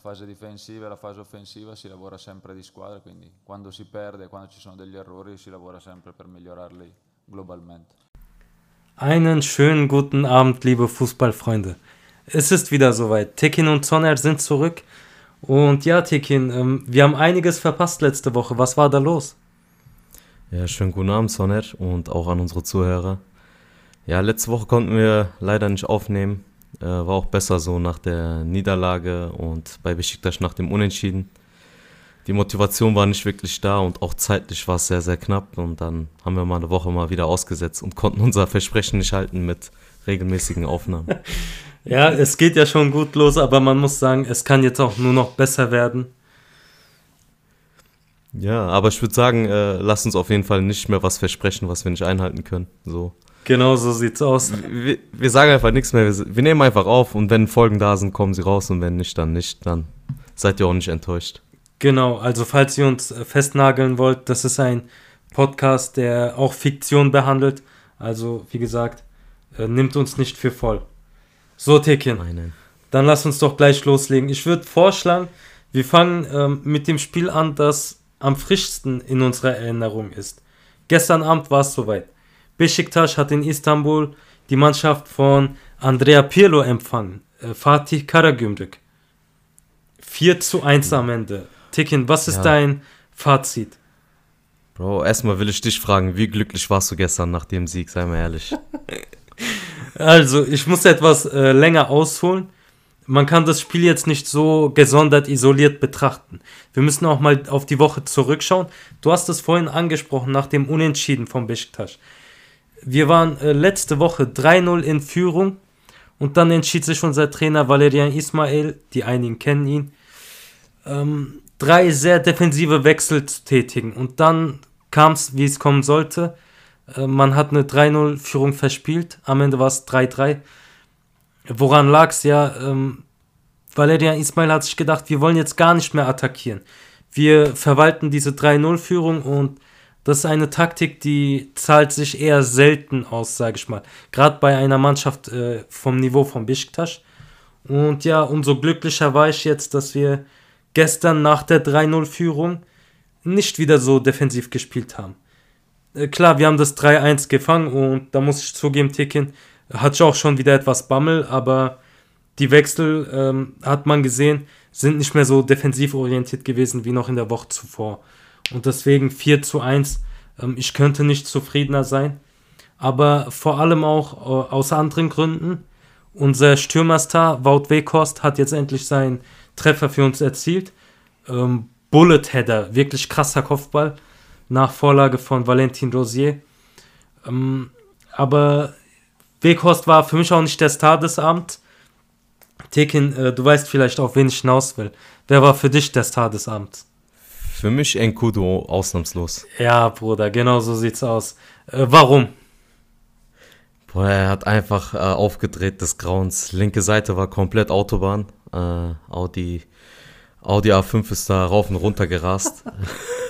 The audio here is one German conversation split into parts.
fase difensiva e la fase offensiva si lavora sempre di squadra, quindi quando si perde, quando ci sono degli errori, si lavora sempre per migliorarli globalmente. Einen schönen guten Abend, liebe Fußballfreunde. Es ist wieder soweit. Tekin und Zonner sind zurück. Und ja, Tekin, ähm, wir haben einiges verpasst letzte Woche. Was war da los? Ja, schönen guten Abend, Sonner, und auch an unsere Zuhörer. Ja, letzte Woche konnten wir leider nicht aufnehmen. Äh, war auch besser so nach der Niederlage und bei Besiktas nach dem Unentschieden. Die Motivation war nicht wirklich da und auch zeitlich war es sehr, sehr knapp. Und dann haben wir mal eine Woche mal wieder ausgesetzt und konnten unser Versprechen nicht halten mit regelmäßigen Aufnahmen. ja, es geht ja schon gut los, aber man muss sagen, es kann jetzt auch nur noch besser werden. Ja, aber ich würde sagen, äh, lass uns auf jeden Fall nicht mehr was versprechen, was wir nicht einhalten können. So. Genau so sieht's aus. Wir, wir sagen einfach nichts mehr. Wir, wir, nehmen einfach auf und wenn Folgen da sind, kommen sie raus und wenn nicht, dann nicht. Dann seid ihr auch nicht enttäuscht. Genau, also falls ihr uns äh, festnageln wollt, das ist ein Podcast, der auch Fiktion behandelt. Also, wie gesagt, äh, nimmt uns nicht für voll. So, Tekin. Nein, nein. Dann lass uns doch gleich loslegen. Ich würde vorschlagen, wir fangen ähm, mit dem Spiel an, das am frischsten in unserer Erinnerung ist. Gestern Abend war es soweit. Besiktas hat in Istanbul die Mannschaft von Andrea Pirlo empfangen. Äh, Fatih Karagümrük. 4 zu 1 am Ende. Tikin, was ist ja. dein Fazit? Bro, erstmal will ich dich fragen, wie glücklich warst du gestern nach dem Sieg, sei mal ehrlich. also, ich muss etwas äh, länger ausholen. Man kann das Spiel jetzt nicht so gesondert isoliert betrachten. Wir müssen auch mal auf die Woche zurückschauen. Du hast es vorhin angesprochen nach dem Unentschieden von Besiktas. Wir waren äh, letzte Woche 3-0 in Führung und dann entschied sich unser Trainer Valerian Ismail, die einigen kennen ihn, ähm, drei sehr defensive Wechsel zu tätigen. Und dann kam es, wie es kommen sollte. Äh, man hat eine 3-0-Führung verspielt. Am Ende war es 3-3. Woran lag es ja? Ähm, Valerian Ismail hat sich gedacht, wir wollen jetzt gar nicht mehr attackieren. Wir verwalten diese 3-0-Führung und das ist eine Taktik, die zahlt sich eher selten aus, sage ich mal. Gerade bei einer Mannschaft äh, vom Niveau von Besiktas. Und ja, umso glücklicher war ich jetzt, dass wir gestern nach der 3-0-Führung nicht wieder so defensiv gespielt haben. Äh, klar, wir haben das 3-1 gefangen und da muss ich zugeben, Ticken, hat ich auch schon wieder etwas Bammel, aber die Wechsel, ähm, hat man gesehen, sind nicht mehr so defensiv orientiert gewesen wie noch in der Woche zuvor. Und deswegen 4 zu 1. Ähm, ich könnte nicht zufriedener sein. Aber vor allem auch äh, aus anderen Gründen. Unser Stürmerstar Wout Weghorst hat jetzt endlich seinen Treffer für uns erzielt. Ähm, Bullet Header, wirklich krasser Kopfball. Nach Vorlage von Valentin Rosier. Ähm, aber Weghorst war für mich auch nicht der Star des Abends. Tekin, äh, du weißt vielleicht, auf wen ich hinaus will. Wer war für dich der Star des Abends? Für mich Enkudo ausnahmslos. Ja, Bruder, genau so sieht's aus. Äh, warum? Boah, er hat einfach äh, aufgedreht des Grauens. Linke Seite war komplett Autobahn. Äh, Audi, Audi A5 ist da rauf und runter gerast.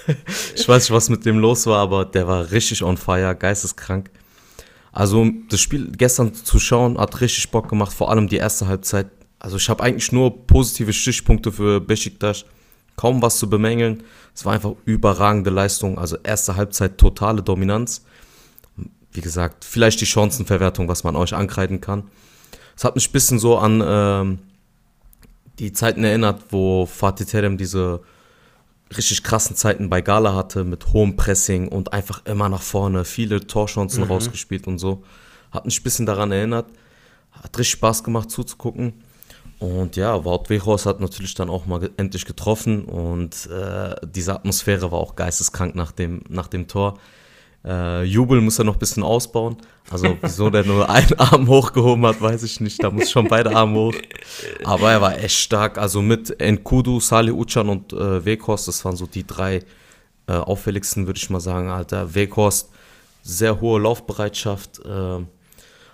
ich weiß nicht, was mit dem los war, aber der war richtig on fire, geisteskrank. Also das Spiel gestern zu schauen hat richtig Bock gemacht, vor allem die erste Halbzeit. Also ich habe eigentlich nur positive Stichpunkte für Besiktas kaum was zu bemängeln. Es war einfach überragende Leistung. Also erste Halbzeit totale Dominanz. Wie gesagt, vielleicht die Chancenverwertung, was man euch ankreiden kann. Es hat mich ein bisschen so an ähm, die Zeiten erinnert, wo Fatih Terim diese richtig krassen Zeiten bei Gala hatte mit hohem Pressing und einfach immer nach vorne, viele Torchancen mhm. rausgespielt und so. Hat mich ein bisschen daran erinnert. Hat richtig Spaß gemacht zuzugucken. Und ja, Wout Weghorst hat natürlich dann auch mal endlich getroffen und äh, diese Atmosphäre war auch geisteskrank nach dem, nach dem Tor. Äh, Jubel muss er noch ein bisschen ausbauen. Also, wieso der nur einen Arm hochgehoben hat, weiß ich nicht. Da muss schon beide Arme hoch. Aber er war echt stark. Also mit Nkudu, Salih Ucan und äh, Weghorst, das waren so die drei äh, auffälligsten, würde ich mal sagen. Alter, Weghorst, sehr hohe Laufbereitschaft. Äh,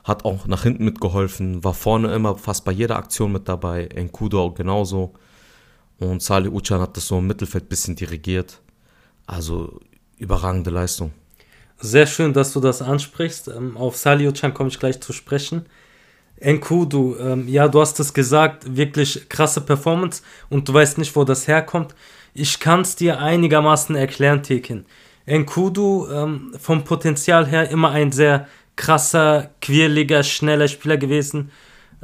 hat auch nach hinten mitgeholfen, war vorne immer fast bei jeder Aktion mit dabei, Enkudo genauso. Und Salih Ucan hat das so im Mittelfeld ein bisschen dirigiert. Also überragende Leistung. Sehr schön, dass du das ansprichst. Ähm, auf Salih Ucan komme ich gleich zu sprechen. Enkudu, ähm, ja, du hast es gesagt, wirklich krasse Performance und du weißt nicht, wo das herkommt. Ich kann es dir einigermaßen erklären, Tekin. Enkudu ähm, vom Potenzial her immer ein sehr krasser, quirliger, schneller Spieler gewesen.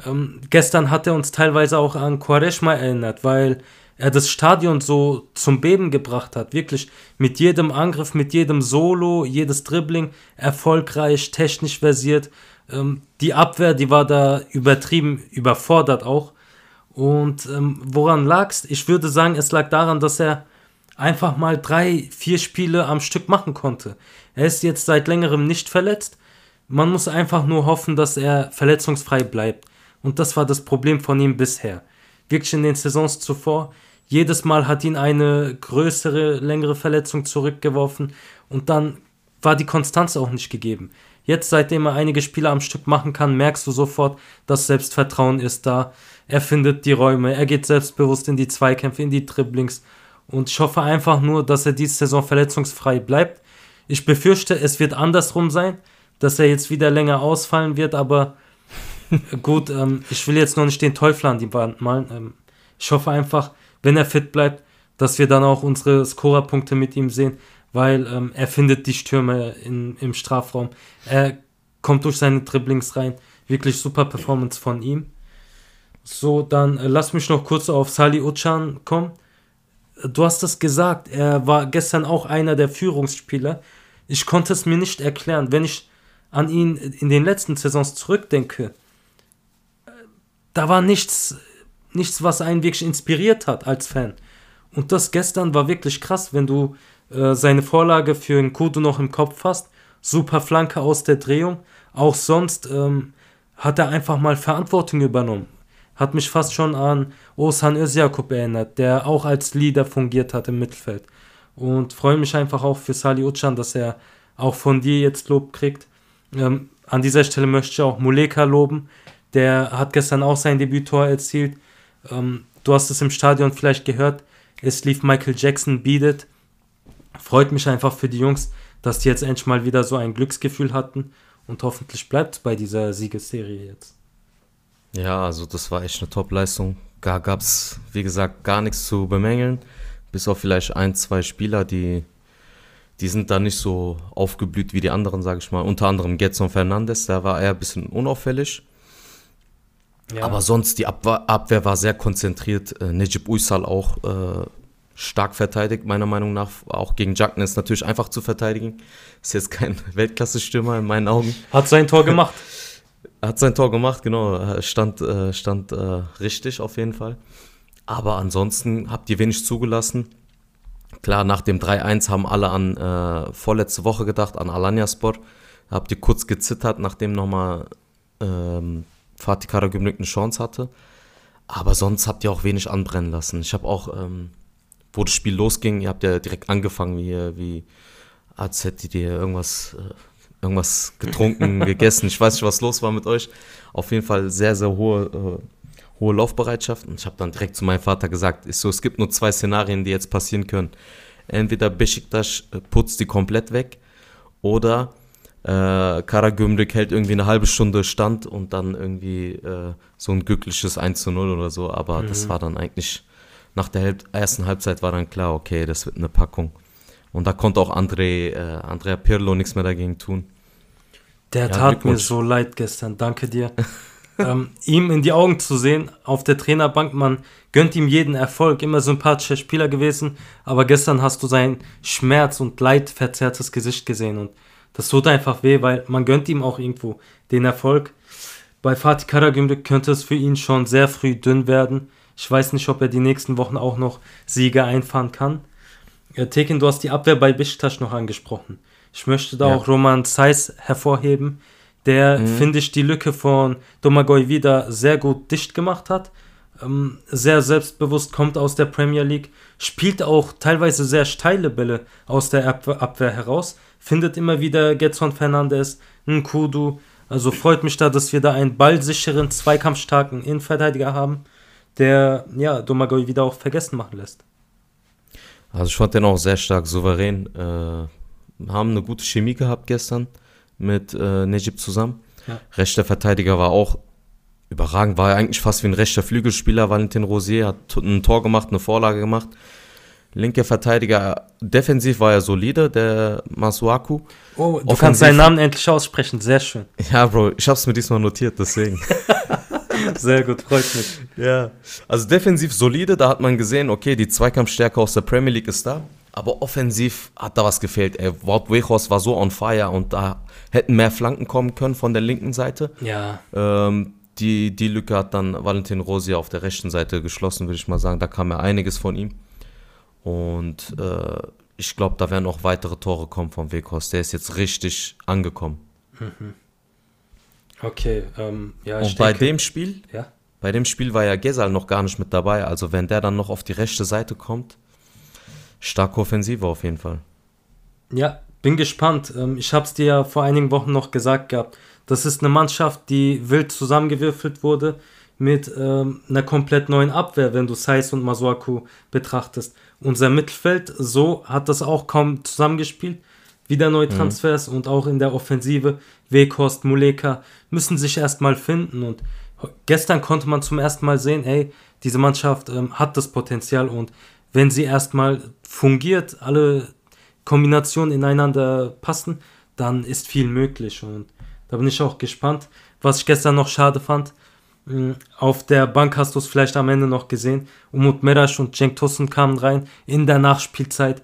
Ähm, gestern hat er uns teilweise auch an Quaresma erinnert, weil er das Stadion so zum Beben gebracht hat. Wirklich mit jedem Angriff, mit jedem Solo, jedes Dribbling erfolgreich, technisch versiert. Ähm, die Abwehr, die war da übertrieben überfordert auch. Und ähm, woran lag's? Ich würde sagen, es lag daran, dass er einfach mal drei, vier Spiele am Stück machen konnte. Er ist jetzt seit längerem nicht verletzt. Man muss einfach nur hoffen, dass er verletzungsfrei bleibt. Und das war das Problem von ihm bisher. Wirklich in den Saisons zuvor. Jedes Mal hat ihn eine größere, längere Verletzung zurückgeworfen und dann war die Konstanz auch nicht gegeben. Jetzt, seitdem er einige Spiele am Stück machen kann, merkst du sofort, das Selbstvertrauen ist da. Er findet die Räume, er geht selbstbewusst in die Zweikämpfe, in die Dribblings. Und ich hoffe einfach nur, dass er diese Saison verletzungsfrei bleibt. Ich befürchte, es wird andersrum sein, dass er jetzt wieder länger ausfallen wird, aber gut, ähm, ich will jetzt noch nicht den Teufel an die Wand malen. Ähm, ich hoffe einfach, wenn er fit bleibt, dass wir dann auch unsere Scorerpunkte mit ihm sehen, weil ähm, er findet die Stürme in, im Strafraum. Er kommt durch seine Dribblings rein. Wirklich super Performance von ihm. So, dann äh, lass mich noch kurz auf Sali Uchan kommen. Du hast es gesagt, er war gestern auch einer der Führungsspieler. Ich konnte es mir nicht erklären. Wenn ich an ihn in den letzten Saisons zurückdenke, da war nichts, nichts, was einen wirklich inspiriert hat als Fan. Und das gestern war wirklich krass, wenn du äh, seine Vorlage für einen Kudo noch im Kopf hast. Super Flanke aus der Drehung. Auch sonst ähm, hat er einfach mal Verantwortung übernommen. Hat mich fast schon an Osan Özyakup erinnert, der auch als Leader fungiert hat im Mittelfeld. Und freue mich einfach auch für Sali Ucan, dass er auch von dir jetzt Lob kriegt. Ähm, an dieser Stelle möchte ich auch Muleka loben, der hat gestern auch sein Debüttor erzielt. Ähm, du hast es im Stadion vielleicht gehört. Es lief Michael Jackson Beat It. Freut mich einfach für die Jungs, dass die jetzt endlich mal wieder so ein Glücksgefühl hatten. Und hoffentlich bleibt bei dieser Siegesserie jetzt. Ja, also das war echt eine Top-Leistung. Da gab es, wie gesagt, gar nichts zu bemängeln. Bis auf vielleicht ein, zwei Spieler, die, die sind da nicht so aufgeblüht wie die anderen, sage ich mal. Unter anderem Getson Fernandes, der war eher ein bisschen unauffällig. Ja. Aber sonst, die Abwehr, Abwehr, war sehr konzentriert. Äh, Nejib Uysal auch äh, stark verteidigt, meiner Meinung nach. Auch gegen Jackson ist natürlich einfach zu verteidigen. Ist jetzt kein Weltklasse-Stürmer in meinen Augen. Hat sein Tor gemacht. Hat sein Tor gemacht, genau. Stand, äh, stand äh, richtig auf jeden Fall. Aber ansonsten habt ihr wenig zugelassen. Klar, nach dem 3-1 haben alle an äh, vorletzte Woche gedacht, an Alanya Sport. Habt ihr kurz gezittert, nachdem nochmal ähm, Fatih Karagümrük eine Chance hatte. Aber sonst habt ihr auch wenig anbrennen lassen. Ich habe auch, ähm, wo das Spiel losging, ihr habt ja direkt angefangen, wie, wie als hättet ihr irgendwas, äh, irgendwas getrunken, gegessen. Ich weiß nicht, was los war mit euch. Auf jeden Fall sehr, sehr hohe, äh, hohe Laufbereitschaft. Und ich habe dann direkt zu meinem Vater gesagt, ist so, es gibt nur zwei Szenarien, die jetzt passieren können. Entweder Besiktas äh, putzt die komplett weg oder äh, Karagümrük hält irgendwie eine halbe Stunde Stand und dann irgendwie äh, so ein glückliches 1 zu 0 oder so. Aber mhm. das war dann eigentlich, nach der Halb ersten Halbzeit war dann klar, okay, das wird eine Packung. Und da konnte auch André, äh, Andrea Pirlo nichts mehr dagegen tun. Der ja, tat mir so leid gestern, danke dir. ähm, ihm in die Augen zu sehen auf der Trainerbank, man gönnt ihm jeden Erfolg, immer sympathischer Spieler gewesen, aber gestern hast du sein Schmerz und leidverzerrtes Gesicht gesehen und das tut einfach weh, weil man gönnt ihm auch irgendwo den Erfolg. Bei Fatih Karagümrük könnte es für ihn schon sehr früh dünn werden. Ich weiß nicht, ob er die nächsten Wochen auch noch Siege einfahren kann. Ja, Tekin, du hast die Abwehr bei Besiktas noch angesprochen. Ich möchte da ja. auch Roman Zeiss hervorheben, der, mhm. finde ich, die Lücke von Domagoj wieder sehr gut dicht gemacht hat. Ähm, sehr selbstbewusst kommt aus der Premier League, spielt auch teilweise sehr steile Bälle aus der Abwehr, Abwehr heraus, findet immer wieder Getson Fernandes, Nkudu. Also freut mich da, dass wir da einen ballsicheren, zweikampfstarken Innenverteidiger haben, der ja Domagoj wieder auch vergessen machen lässt. Also ich fand den auch sehr stark souverän. Äh, haben eine gute Chemie gehabt gestern mit äh, Nejib zusammen. Ja. Rechter Verteidiger war auch überragend. War eigentlich fast wie ein rechter Flügelspieler. Valentin Rosier hat ein Tor gemacht, eine Vorlage gemacht. Linker Verteidiger, defensiv war er solide, der Masuaku. Oh, du kannst seinen Namen endlich aussprechen, sehr schön. Ja, Bro, ich hab's mir diesmal notiert, deswegen. sehr gut, freut mich. Ja, also defensiv solide, da hat man gesehen, okay, die Zweikampfstärke aus der Premier League ist da. Aber offensiv hat da was gefehlt. Ey, Wout Wechos war so on fire und da hätten mehr Flanken kommen können von der linken Seite. Ja. Ähm, die, die Lücke hat dann Valentin Rosier auf der rechten Seite geschlossen, würde ich mal sagen. Da kam ja einiges von ihm. Und äh, ich glaube, da werden auch weitere Tore kommen von Weghorst. Der ist jetzt richtig angekommen. Mhm. Okay, ähm, ja. Und bei denke, dem Spiel, ja? bei dem Spiel war ja Gesal noch gar nicht mit dabei. Also wenn der dann noch auf die rechte Seite kommt, starke Offensive auf jeden Fall. Ja, bin gespannt. Ähm, ich habe es dir ja vor einigen Wochen noch gesagt gehabt. Das ist eine Mannschaft, die wild zusammengewürfelt wurde mit ähm, einer komplett neuen Abwehr, wenn du Saiz und Masuaku betrachtest. Unser Mittelfeld, so hat das auch kaum zusammengespielt. Wieder neue mhm. Transfers mhm. und auch in der Offensive, Weghorst, Muleka, müssen sich erstmal finden. Und gestern konnte man zum ersten Mal sehen, hey, diese Mannschaft ähm, hat das Potenzial und wenn sie erstmal fungiert, alle Kombinationen ineinander passen, dann ist viel möglich. Und da bin ich auch gespannt. Was ich gestern noch schade fand, hm, auf der Bank hast du es vielleicht am Ende noch gesehen. Umut Merasch und Cenk Tosun kamen rein in der Nachspielzeit.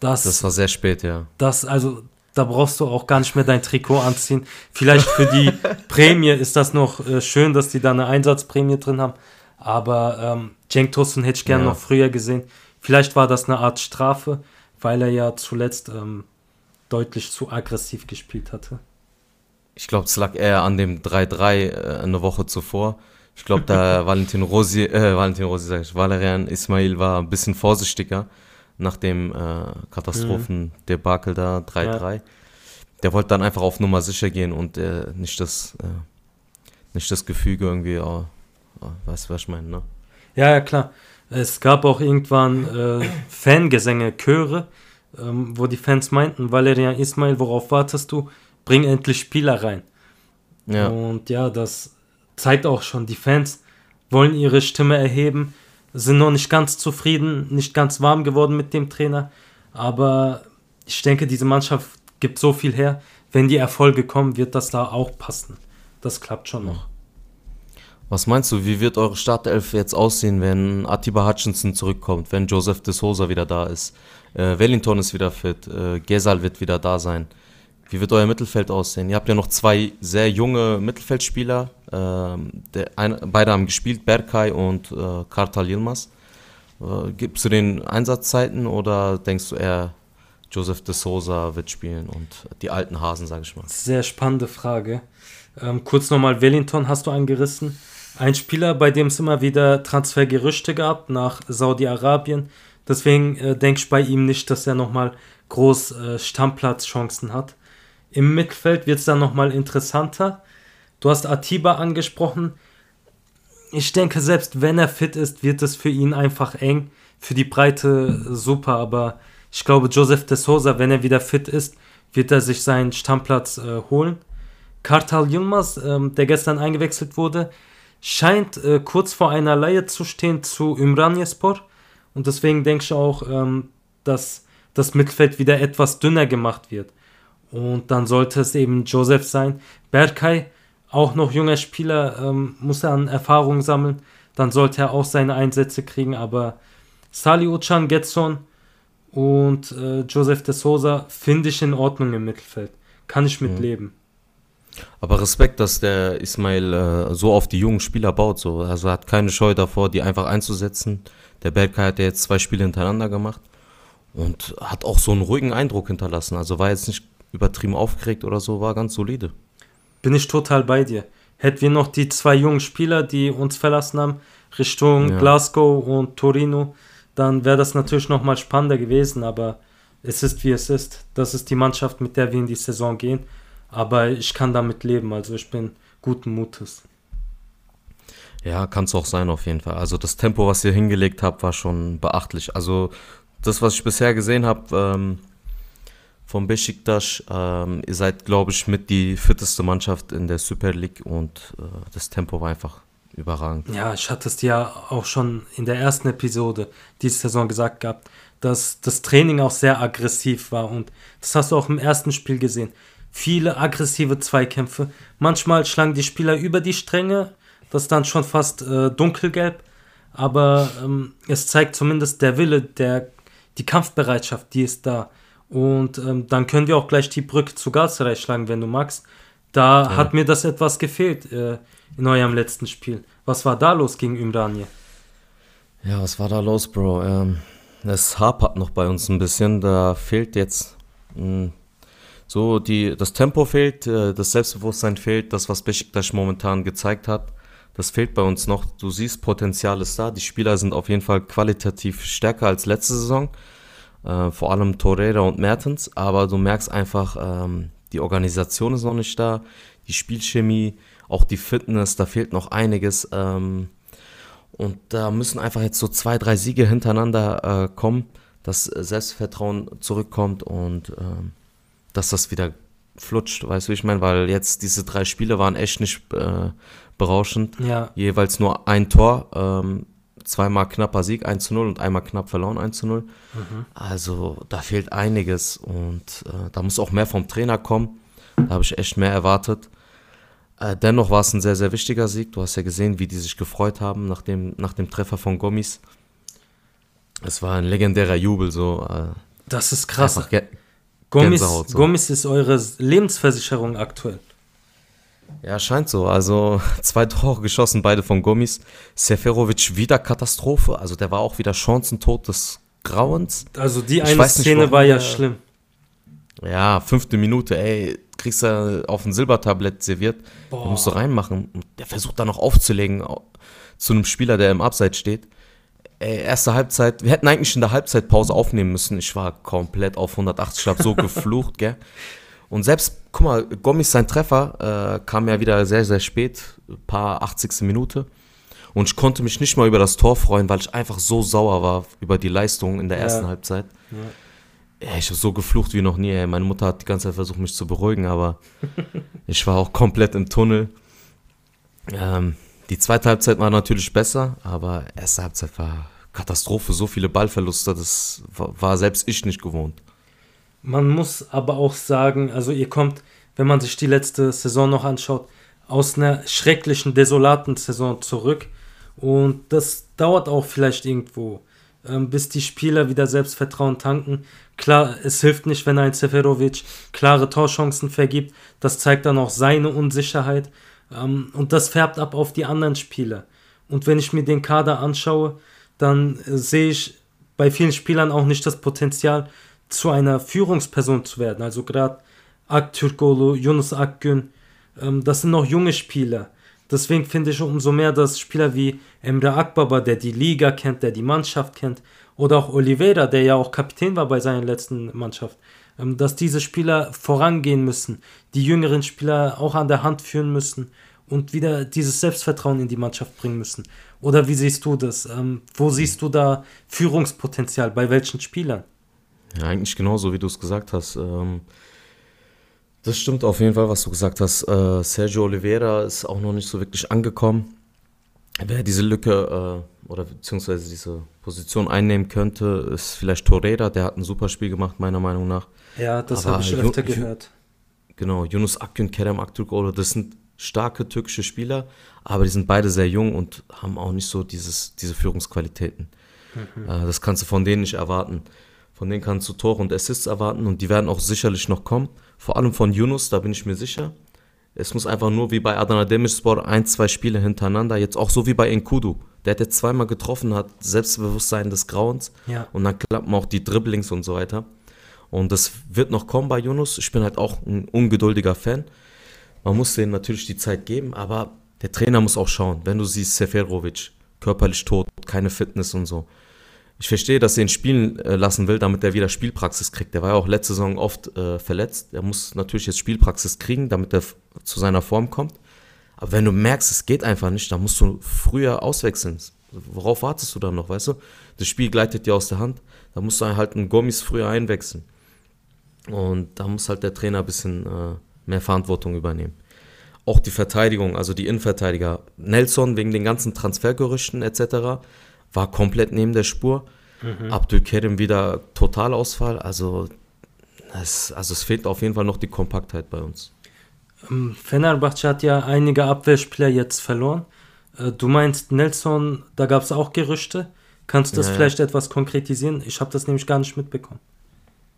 Das, das war sehr spät, ja. Das, also, da brauchst du auch gar nicht mehr dein Trikot anziehen. Vielleicht für die Prämie ist das noch äh, schön, dass die da eine Einsatzprämie drin haben. Aber ähm, Cenk Tosun hätte ich gerne ja. noch früher gesehen. Vielleicht war das eine Art Strafe, weil er ja zuletzt ähm, deutlich zu aggressiv gespielt hatte. Ich glaube, es lag eher an dem 3-3 äh, eine Woche zuvor. Ich glaube, der Valentin Rosi, äh, Valentin Rosi, sag ich, Valerian Ismail war ein bisschen vorsichtiger nach dem äh, Katastrophen-Debakel mhm. da 3-3. Ja. Der wollte dann einfach auf Nummer sicher gehen und äh, nicht das äh, nicht das Gefüge irgendwie, oh, oh, weißt du, was ich meine, ne? Ja, ja, klar. Es gab auch irgendwann äh, Fangesänge, Chöre, ähm, wo die Fans meinten, Valerian Ismail, worauf wartest du? bring endlich Spieler rein. Ja. Und ja, das zeigt auch schon, die Fans wollen ihre Stimme erheben, sind noch nicht ganz zufrieden, nicht ganz warm geworden mit dem Trainer. Aber ich denke, diese Mannschaft gibt so viel her. Wenn die Erfolge kommen, wird das da auch passen. Das klappt schon noch. Was meinst du, wie wird eure Startelf jetzt aussehen, wenn Atiba Hutchinson zurückkommt, wenn Joseph de Souza wieder da ist, äh, Wellington ist wieder fit, äh, Gesal wird wieder da sein? Wie wird euer Mittelfeld aussehen? Ihr habt ja noch zwei sehr junge Mittelfeldspieler. Ähm, ein, beide haben gespielt, Berkay und äh, Kartal Yilmaz. Äh, gibst du den Einsatzzeiten oder denkst du eher, Joseph de Souza wird spielen und die alten Hasen, sage ich mal? Sehr spannende Frage. Ähm, kurz nochmal, Wellington hast du angerissen. Ein Spieler, bei dem es immer wieder Transfergerüchte gab nach Saudi-Arabien. Deswegen äh, denke ich bei ihm nicht, dass er nochmal groß äh, Stammplatzchancen hat. Im Mittelfeld wird es dann nochmal interessanter. Du hast Atiba angesprochen. Ich denke, selbst wenn er fit ist, wird es für ihn einfach eng. Für die Breite super, aber ich glaube, Joseph de Souza, wenn er wieder fit ist, wird er sich seinen Stammplatz äh, holen. Kartal Yilmaz, ähm, der gestern eingewechselt wurde, scheint äh, kurz vor einer Leihe zu stehen zu Ümraniyespor. Und deswegen denke ich auch, ähm, dass das Mittelfeld wieder etwas dünner gemacht wird. Und dann sollte es eben Joseph sein. Berkay, auch noch junger Spieler, ähm, muss er an Erfahrung sammeln. Dann sollte er auch seine Einsätze kriegen. Aber Sali Uchan Getson und äh, Joseph de Souza finde ich in Ordnung im Mittelfeld. Kann ich mit Mhm. Aber Respekt, dass der Ismail äh, so auf die jungen Spieler baut. So. Also er hat keine Scheu davor, die einfach einzusetzen. Der Berkay hat ja jetzt zwei Spiele hintereinander gemacht und hat auch so einen ruhigen Eindruck hinterlassen. Also war jetzt nicht übertrieben aufgeregt oder so, war ganz solide. Bin ich total bei dir. Hätten wir noch die zwei jungen Spieler, die uns verlassen haben, Richtung ja. Glasgow und Torino, dann wäre das natürlich nochmal spannender gewesen, aber es ist wie es ist. Das ist die Mannschaft, mit der wir in die Saison gehen. Aber ich kann damit leben, also ich bin guten Mutes. Ja, kann es auch sein auf jeden Fall. Also das Tempo, was ihr hingelegt habt, war schon beachtlich. Also das, was ich bisher gesehen habe, ähm, von Besiktas. Ähm, ihr seid, glaube ich, mit die fitteste Mannschaft in der Super League und äh, das Tempo war einfach überragend. Ja, ich hatte es dir ja auch schon in der ersten Episode diese Saison gesagt gehabt, dass das Training auch sehr aggressiv war und das hast du auch im ersten Spiel gesehen. Viele aggressive Zweikämpfe. Manchmal schlagen die Spieler über die Stränge, das ist dann schon fast äh, dunkelgelb, aber ähm, es zeigt zumindest der Wille, der, die Kampfbereitschaft, die ist da. Und ähm, dann können wir auch gleich die Brücke zu Galatasaray schlagen, wenn du magst. Da ja. hat mir das etwas gefehlt äh, in eurem letzten Spiel. Was war da los gegen Ümraniye? Ja, was war da los, Bro? Ähm, es hapert noch bei uns ein bisschen. Da fehlt jetzt mh, hm, so die, das Tempo fehlt, äh, das Selbstbewusstsein fehlt, das, was Besiktas momentan gezeigt hat. Das fehlt bei uns noch. Du siehst, Potenzial ist da. Die Spieler sind auf jeden Fall qualitativ stärker als letzte Saison äh, vor allem Torreira und Mertens, aber du merkst einfach, ähm, die Organisation ist noch nicht da, die Spielchemie, auch die Fitness, da fehlt noch einiges. Ähm, und da müssen einfach jetzt so zwei, drei Siege hintereinander äh, kommen, dass Selbstvertrauen zurückkommt und äh, dass das wieder flutscht, weißt du, wie ich meine? Weil jetzt diese drei Spiele waren echt nicht äh, berauschend. Ja. Jeweils nur ein Tor. Ähm, zweimal knapper Sieg 1 zu 0 und einmal knapp verloren 1 zu 0. Mhm. Also da fehlt einiges und äh, da muss auch mehr vom Trainer kommen. Da habe ich echt mehr erwartet. Äh, dennoch war es ein sehr, sehr wichtiger Sieg. Du hast ja gesehen, wie die sich gefreut haben nach dem, nach dem Treffer von Gommis. Es war ein legendärer Jubel. So, äh, das ist krass. Gommis, so. Gommis ist eure Lebensversicherung aktuell. Ja, scheint so. Also zwei Tore geschossen, beide von Gommis. Seferovic wieder Katastrophe. Also der war auch wieder Chancentod des Grauens. Also die eine nicht, Szene war ja schlimm. Ja, fünfte Minute, ey, kriegst du auf ein Silbertablett serviert. Boah. musst du reinmachen. Der versucht da noch aufzulegen zu einem Spieler, der im Abseits steht. Ey, erste Halbzeit, wir hätten eigentlich in der Halbzeitpause aufnehmen müssen. Ich war komplett auf 180, ich hab so geflucht, gell. Und selbst, guck mal, Gommis sein Treffer äh, kam ja wieder sehr, sehr spät, ein paar 80. Minute. Und ich konnte mich nicht mal über das Tor freuen, weil ich einfach so sauer war über die Leistung in der ersten ja. Halbzeit. Ja. Ja, ich habe so geflucht wie noch nie. Ey. Meine Mutter hat die ganze Zeit versucht, mich zu beruhigen, aber ich war auch komplett im Tunnel. Ähm, die zweite Halbzeit war natürlich besser, aber erste Halbzeit war Katastrophe. So viele Ballverluste, das war, selbst ich nicht gewohnt. Man muss aber auch sagen, also ihr kommt, wenn man sich die letzte Saison noch anschaut, aus einer schrecklichen, desolaten Saison zurück. Und das dauert auch vielleicht irgendwo, ähm, bis die Spieler wieder Selbstvertrauen tanken. Klar, es hilft nicht, wenn ein Seferovic klare Torchancen vergibt. Das zeigt dann auch seine Unsicherheit. Ähm, und das färbt ab auf die anderen Spieler. Und wenn ich mir den Kader anschaue, dann äh, sehe ich bei vielen Spielern auch nicht das Potenzial, zu einer Führungsperson zu werden. Also gerade Aktürkolu, Yunus Akgün, ähm, das sind noch junge Spieler. Deswegen finde ich umso mehr, dass Spieler wie Emre Akbaba, der die Liga kennt, der die Mannschaft kennt, oder auch Oliveira, der ja auch Kapitän war bei seiner letzten Mannschaft, dass diese Spieler vorangehen müssen, die jüngeren Spieler auch an der Hand führen müssen und wieder dieses Selbstvertrauen in die Mannschaft bringen müssen. Oder wie siehst du das? Ähm, wo siehst du da Führungspotenzial? Bei welchen Spielern? Ja, eigentlich genauso, wie du es gesagt hast. Ähm, das stimmt auf jeden Fall, was du gesagt hast. Äh, Sergio Oliveira ist auch noch nicht so wirklich angekommen. Wer diese Lücke äh, oder beziehungsweise diese Position einnehmen könnte, ist vielleicht Torreira. Der hat ein super Spiel gemacht, meiner Meinung nach. Ja, das habe ich öfter gehört. Genau, Yunus Akgün, Kerem Aktürkoğlu, das sind starke türkische Spieler, aber die sind beide sehr jung und haben auch nicht so dieses, diese Führungsqualitäten. Mhm. Äh, das kannst du von denen nicht erwarten. Von denen kannst du Tore und Assists erwarten und die werden auch sicherlich noch kommen. Vor allem von Yunus, da bin ich mir sicher. Es muss einfach nur wie bei Adana Demirspor ein, zwei Spiele hintereinander, jetzt auch so wie bei Enkudu. Der hat jetzt zweimal getroffen, hat Selbstbewusstsein des Grauens ja. und dann klappen auch die Dribblings und so weiter. Und das wird noch kommen bei Yunus. Ich bin halt auch ein ungeduldiger Fan. Man muss denen natürlich die Zeit geben, aber der Trainer muss auch schauen. Wenn du siehst, Seferovic, körperlich tot, keine Fitness und so ich verstehe, dass er ihn spielen äh, lassen will, damit er wieder Spielpraxis kriegt. Der war ja auch letzte Saison oft äh, verletzt. Er muss natürlich jetzt Spielpraxis kriegen, damit er zu seiner Form kommt. Aber wenn du merkst, es geht einfach nicht, dann musst du früher auswechseln. Worauf wartest du dann noch, weißt du? Das Spiel gleitet dir aus der Hand. Da musst du halt einen Gommis früher einwechseln. Und da muss halt der Trainer ein bisschen äh, mehr Verantwortung übernehmen. Auch die Verteidigung, also die Innenverteidiger. Nelson wegen den ganzen Transfergerüchten etc. war komplett neben der Spur. Mhm. Abdülkerim wieder Totalausfall. Also es, also es fehlt auf jeden Fall noch die Kompaktheit bei uns. Ähm, Fenerbahce hat ja einige Abwehrspieler jetzt verloren. Äh, du meinst Nelson, da gab es auch Gerüchte. Kannst du das ja, vielleicht ja. etwas konkretisieren? Ich habe das nämlich gar nicht mitbekommen.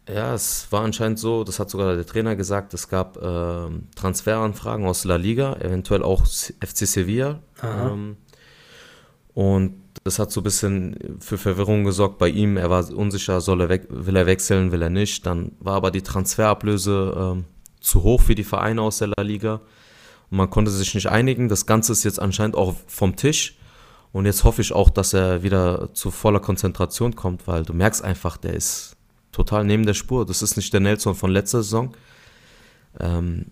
Ja, es war anscheinend so, das hat sogar der Trainer gesagt, es gab äh, Transferanfragen aus La Liga, eventuell auch FC Sevilla. Ähm, und das hat so ein bisschen für Verwirrung gesorgt bei ihm. Er war unsicher, soll er will er wechseln, will er nicht. Dann war aber die Transferablöse äh, zu hoch für die Vereine aus der La Liga. Und man konnte sich nicht einigen. Das Ganze ist jetzt anscheinend auch vom Tisch. Und jetzt hoffe ich auch, dass er wieder zu voller Konzentration kommt, weil du merkst einfach, der ist total neben der Spur. Das ist nicht der Nelson von letzter Saison. Ähm,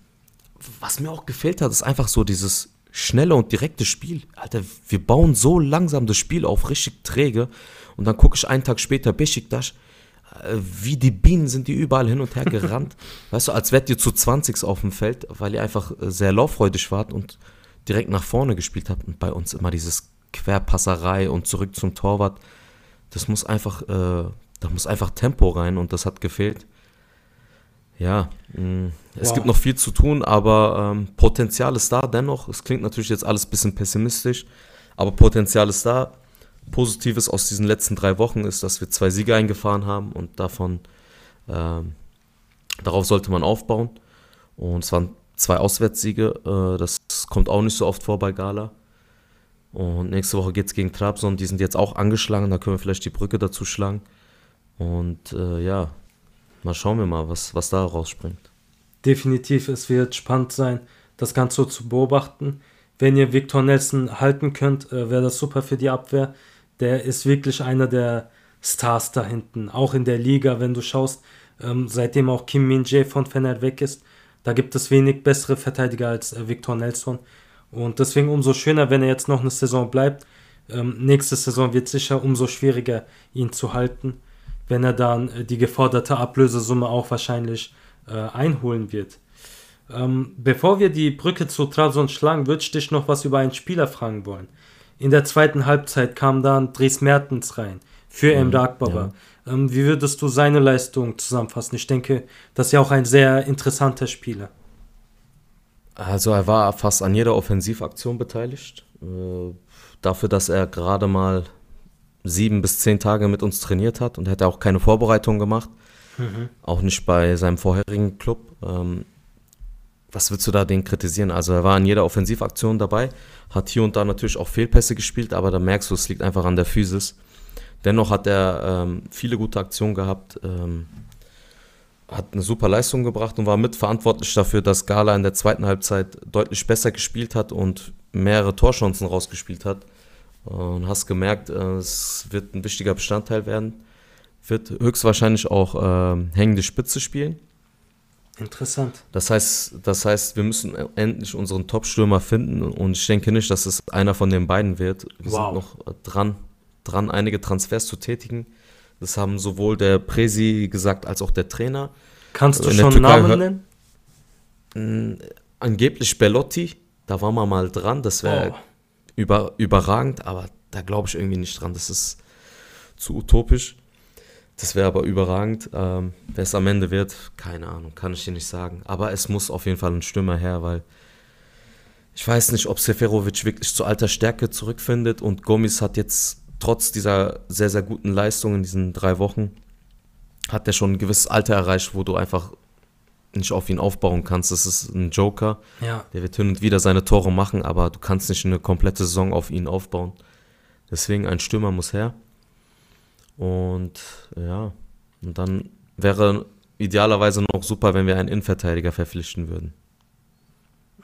was mir auch gefehlt hat, ist einfach so dieses schnelle und direkte Spiel. Alter, wir bauen so langsam das Spiel auf, richtig träge. Und dann gucke ich einen Tag später Besiktas, äh, wie die Bienen sind die überall hin und her gerannt. weißt du, als wärt ihr zu 20 auf dem Feld, weil ihr einfach äh, sehr lauffreudig wart und direkt nach vorne gespielt habt. Und bei uns immer dieses Querpasserei und zurück zum Torwart. Das muss einfach äh, da muss einfach Tempo rein und das hat gefehlt. Ja, mh, mm, es wow. gibt noch viel zu tun, aber ähm, Potenzial ist da dennoch. Es klingt natürlich jetzt alles ein bisschen pessimistisch, aber Potenzial ist da. Positives aus diesen letzten drei Wochen ist, dass wir zwei Siege eingefahren haben und davon ähm, darauf sollte man aufbauen. Und es waren zwei Auswärtssiege. Äh, das kommt auch nicht so oft vor bei Gala. Und nächste Woche geht es gegen Trabzon. Die sind jetzt auch angeschlagen. Da können wir vielleicht die Brücke dazu schlagen. Und äh, ja, mal schauen wir mal, was, was da rausspringt. Definitiv, es wird spannend sein, das Ganze zu beobachten. Wenn ihr Victor Nelson halten könnt, äh, wäre das super für die Abwehr. Der ist wirklich einer der Stars da hinten, auch in der Liga, wenn du schaust, ähm, seitdem auch Kim Min-jae von Fener weg ist, da gibt es wenig bessere Verteidiger als äh, Victor Nelson. Und deswegen umso schöner, wenn er jetzt noch eine Saison bleibt. Ähm, nächste Saison wird sicher umso schwieriger, ihn zu halten wenn er dann äh, die geforderte Ablösesumme auch wahrscheinlich äh, einholen wird. Ähm, bevor wir die Brücke zu Trabzon schlagen, würde ich dich noch was über einen Spieler fragen wollen. In der zweiten Halbzeit kam dann Dries Mertens rein für mhm, Emre Akbaba. Ja. Ähm, wie würdest du seine Leistung zusammenfassen? Ich denke, das ist ja auch ein sehr interessanter Spieler. Also er war fast an jeder Offensivaktion beteiligt. Äh, dafür, dass er gerade mal sieben bis zehn Tage mit uns trainiert hat und hätte auch keine Vorbereitung gemacht. Mhm. Auch nicht bei seinem vorherigen Club. Ähm, was willst du da den kritisieren? Also er war in jeder Offensivaktion dabei, hat hier und da natürlich auch Fehlpässe gespielt, aber da merkst du, es liegt einfach an der Physis. Dennoch hat er ähm, viele gute Aktionen gehabt, ähm, hat eine super Leistung gebracht und war mitverantwortlich dafür, dass Gala in der zweiten Halbzeit deutlich besser gespielt hat und mehrere Torchancen rausgespielt hat. Und hast gemerkt, äh, es wird ein wichtiger Bestandteil werden. Wird höchstwahrscheinlich auch äh, hängende Spitze spielen. Interessant. Das heißt, das heißt, wir müssen endlich unseren Top-Stürmer finden und ich denke nicht, dass es einer von den beiden wird. Wir wow. sind noch dran, dran, einige Transfers zu tätigen. Das haben sowohl der Presi gesagt als auch der Trainer. Kannst du schon Namen nennen? Angeblich Bellotti, da waren wir mal dran. Das wäre oh über, überragend, aber da glaube ich irgendwie nicht dran. Das ist zu utopisch. Das wäre aber überragend. Ähm, Wer es am Ende wird, keine Ahnung, kann ich dir nicht sagen. Aber es muss auf jeden Fall ein Stürmer her, weil ich weiß nicht, ob Seferovic wirklich zu alter Stärke zurückfindet und Gomis hat jetzt trotz dieser sehr, sehr guten Leistung in diesen drei Wochen, hat er schon ein gewisses Alter erreicht, wo du einfach nicht auf ihn aufbauen kannst. Das ist ein Joker. Ja. Der wird hin und wieder seine Tore machen, aber du kannst nicht eine komplette Saison auf ihn aufbauen. Deswegen ein Stürmer muss her. Und ja, und dann wäre idealerweise noch super, wenn wir einen Innenverteidiger verpflichten würden.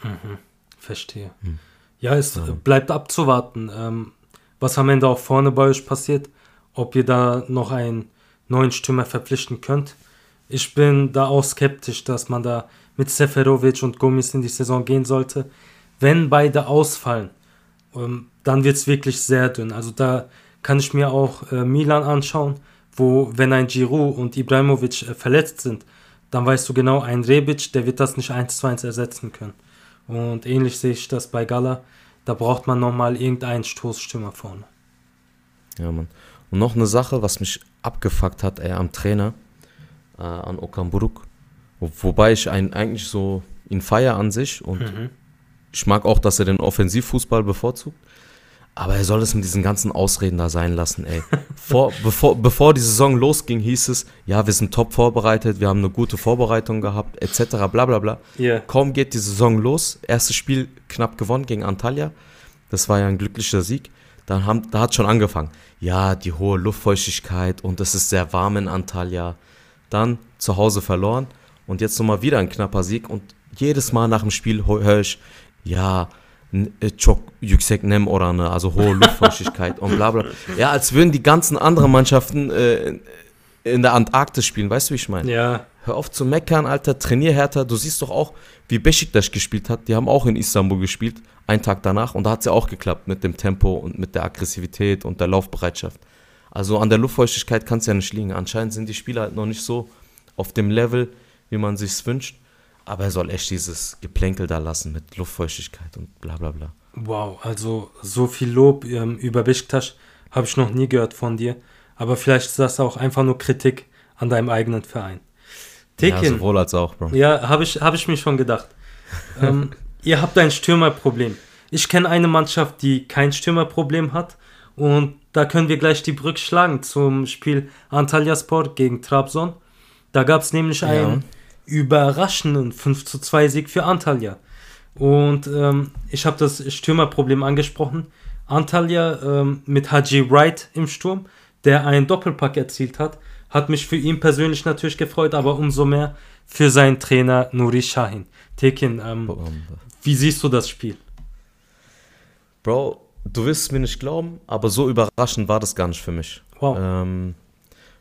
Mhm, verstehe. Hm. Ja, es ja. bleibt abzuwarten, ähm, was am Ende auch vorne bei euch passiert. Ob ihr da noch einen neuen Stürmer verpflichten könnt. Ich bin da auch skeptisch, dass man da mit Seferovic und Gomis in die Saison gehen sollte. Wenn beide ausfallen, ähm, dann wird es wirklich sehr dünn. Also da kann ich mir auch äh, Milan anschauen, wo wenn ein Giroud und Ibrahimovic äh, verletzt sind, dann weißt du genau, ein Rebic, der wird das nicht eins zu eins ersetzen können. Und ähnlich sehe ich das bei Gala. Da braucht man nochmal irgendeinen Stoßstürmer vorne. Ja, Mann. Und noch eine Sache, was mich abgefuckt hat, ey, am Trainer, äh, an Okamburuk. Wo, wobei ich ein, eigentlich so ihn feier an sich und Mhm. ich mag auch, dass er den Offensivfußball bevorzugt. Aber er soll es mit diesen ganzen Ausreden da sein lassen, ey. Vor, bevor, bevor die Saison losging, hieß es, ja, wir sind top vorbereitet, wir haben eine gute Vorbereitung gehabt, etc. bla bla bla. Ja. Kaum geht die Saison los, erstes Spiel knapp gewonnen gegen Antalya. Das war ja ein glücklicher Sieg. Dann haben, da hat schon angefangen. Ja, die hohe Luftfeuchtigkeit und es ist sehr warm in Antalya. Dann zu Hause verloren und jetzt nochmal wieder ein knapper Sieg. Und jedes Mal nach dem Spiel höre ich, ja, çok yüksek nem oranı, also hohe Luftfeuchtigkeit und bla bla. Ja, als würden die ganzen anderen Mannschaften äh, in der Antarktis spielen, weißt du, wie ich meine? Ja, Hör auf zu meckern, Alter, trainier härter. Du siehst doch auch, wie Besiktas gespielt hat. Die haben auch in Istanbul gespielt, einen Tag danach. Und da hat es ja auch geklappt mit dem Tempo und mit der Aggressivität und der Laufbereitschaft. Also an der Luftfeuchtigkeit kann es ja nicht liegen. Anscheinend sind die Spieler halt noch nicht so auf dem Level, wie man sich's wünscht. Aber er soll echt dieses Geplänkel da lassen mit Luftfeuchtigkeit und bla bla bla. wow, also so viel Lob ähm, über Besiktas habe ich noch nie gehört von dir. Aber vielleicht ist das auch einfach nur Kritik an deinem eigenen Verein. Ja, Tekin, sowohl als auch, Bro. Ja, habe ich, hab ich mir schon gedacht. ähm, ihr habt ein Stürmerproblem. Ich kenne eine Mannschaft, die kein Stürmerproblem hat. Und da können wir gleich die Brücke schlagen zum Spiel Antalyaspor gegen Trabzon. Da gab es nämlich einen überraschenden 5 zu 2 Sieg für Antalya. Und ähm, ich habe das Stürmerproblem angesprochen. Antalya ähm, mit Haji Wright im Sturm, der einen Doppelpack erzielt hat, hat mich für ihn persönlich natürlich gefreut, aber umso mehr für seinen Trainer Nuri Shahin. Tekin, ähm, wie siehst du das Spiel? Bro, du wirst es mir nicht glauben, aber so überraschend war das gar nicht für mich. Wow. Ähm,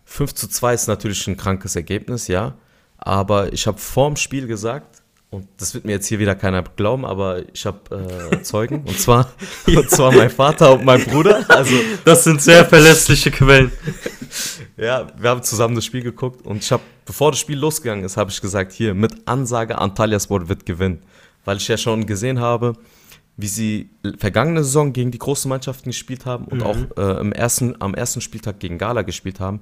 5 zu 2 ist natürlich ein krankes Ergebnis, ja. Aber ich habe vorm Spiel gesagt, und das wird mir jetzt hier wieder keiner glauben, aber ich habe äh, Zeugen, und zwar, und zwar mein Vater und mein Bruder. Also, Das sind sehr verlässliche Quellen. ja, wir haben zusammen das Spiel geguckt und ich habe, bevor das Spiel losgegangen ist, habe ich gesagt, hier, mit Ansage, Antalyaspor wird gewinnen. Weil ich ja schon gesehen habe, wie sie vergangene Saison gegen die großen Mannschaften gespielt haben und auch äh, im ersten, am ersten Spieltag gegen Gala gespielt haben.